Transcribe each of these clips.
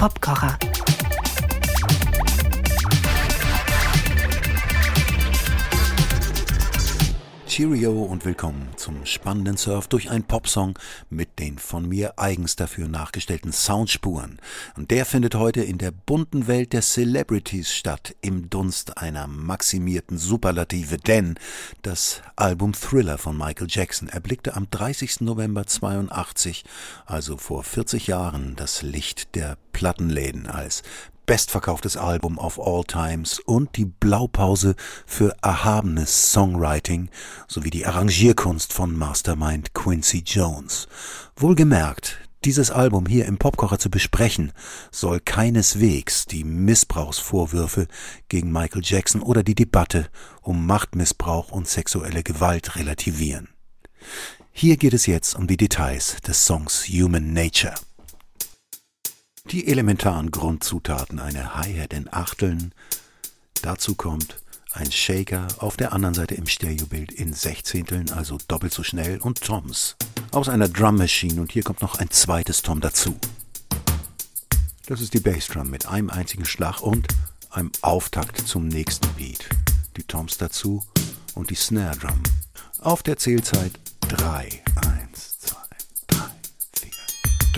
Popkocher. Cheerio und willkommen zum spannenden Surf durch einen Popsong mit den von mir eigens dafür nachgestellten Soundspuren. Und der findet heute in der bunten Welt der Celebrities statt, im Dunst einer maximierten Superlative, denn das Album Thriller von Michael Jackson erblickte am 30. November 82, also vor 40 Jahren, das Licht der Plattenläden als bestverkauftes Album of all times und die Blaupause für erhabenes Songwriting sowie die Arrangierkunst von Mastermind Quincy Jones. Wohlgemerkt, dieses Album hier im Popkocher zu besprechen, soll keineswegs die Missbrauchsvorwürfe gegen Michael Jackson oder die Debatte um Machtmissbrauch und sexuelle Gewalt relativieren. Hier geht es jetzt um die Details des Songs Human Nature. Die elementaren Grundzutaten einer Hi-Hat in Achteln. Dazu kommt ein Shaker, auf der anderen Seite im Stereobild in Sechzehnteln, also doppelt so schnell, und Toms aus einer Drum Machine und hier kommt noch ein zweites Tom dazu. Das ist die Bassdrum mit einem einzigen Schlag und einem Auftakt zum nächsten Beat. Die Toms dazu und die Snare Drum. Auf der Zählzeit 3, 1,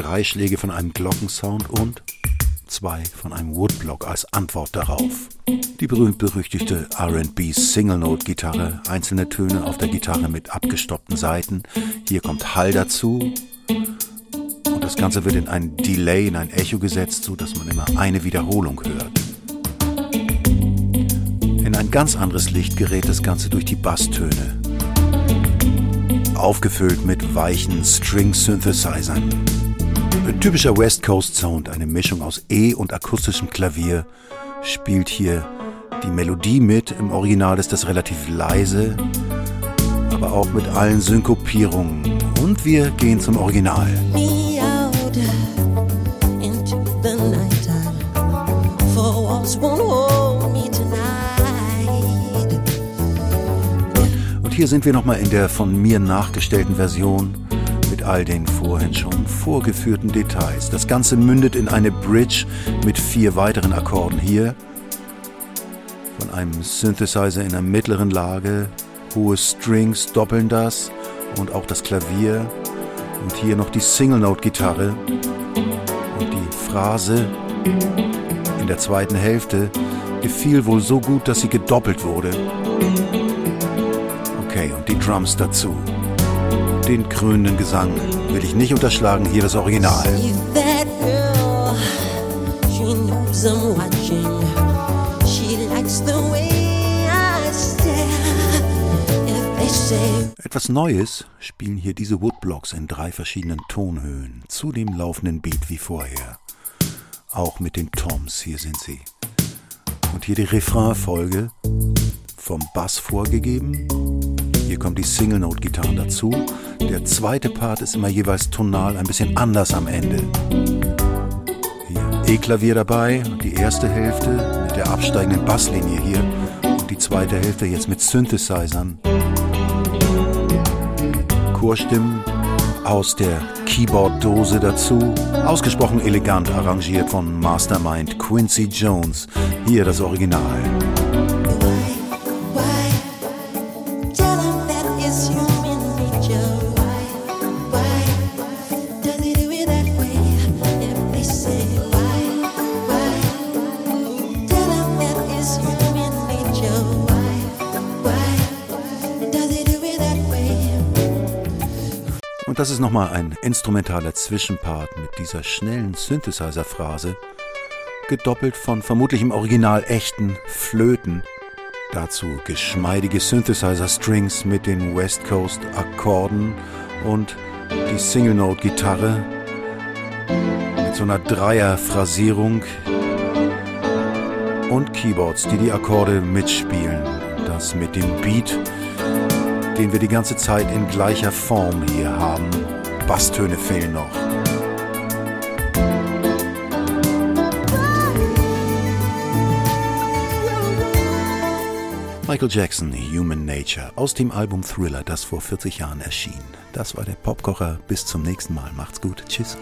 drei Schläge von einem Glockensound und zwei von einem Woodblock als Antwort darauf. Die berühmt-berüchtigte RB Single Note Gitarre, einzelne Töne auf der Gitarre mit abgestoppten Saiten. Hier kommt Hall dazu. Und das Ganze wird in ein Delay, in ein Echo gesetzt, so dass man immer eine Wiederholung hört. In ein ganz anderes Licht gerät das Ganze durch die Basstöne. Aufgefüllt mit weichen String-Synthesizern. Ein typischer West Coast Sound, eine Mischung aus E und akustischem Klavier, spielt hier die Melodie mit. Im Original ist das relativ leise, aber auch mit allen Synkopierungen. Und wir gehen zum Original. Und hier sind wir nochmal in der von mir nachgestellten Version all den vorhin schon vorgeführten Details. Das Ganze mündet in eine Bridge mit vier weiteren Akkorden hier. Von einem Synthesizer in der mittleren Lage. Hohe Strings doppeln das und auch das Klavier. Und hier noch die Single-Note-Gitarre. Und die Phrase in der zweiten Hälfte gefiel wohl so gut, dass sie gedoppelt wurde. Okay, und die Drums dazu den krönenden Gesang will ich nicht unterschlagen, hier das Original. Etwas Neues spielen hier diese Woodblocks in drei verschiedenen Tonhöhen, zu dem laufenden Beat wie vorher. Auch mit den Toms, hier sind sie. Und hier die Refrainfolge, vom Bass vorgegeben. Kommt die Single-Note-Gitarre dazu der zweite Part ist immer jeweils tonal ein bisschen anders am Ende. E-Klavier dabei, die erste Hälfte mit der absteigenden Basslinie hier und die zweite Hälfte jetzt mit Synthesizern. Chorstimmen aus der Keyboard-Dose dazu, ausgesprochen elegant arrangiert von Mastermind Quincy Jones. Hier das Original. Das ist nochmal ein instrumentaler Zwischenpart mit dieser schnellen Synthesizer-Phrase, gedoppelt von vermutlich im Original echten Flöten. Dazu geschmeidige Synthesizer-Strings mit den West Coast-Akkorden und die Single-Note-Gitarre mit so einer Dreier-Phrasierung und Keyboards, die die Akkorde mitspielen. Das mit dem Beat den wir die ganze Zeit in gleicher Form hier haben. Basstöne fehlen noch. Michael Jackson, Human Nature, aus dem Album Thriller, das vor 40 Jahren erschien. Das war der Popkocher. Bis zum nächsten Mal. Macht's gut. Tschüss.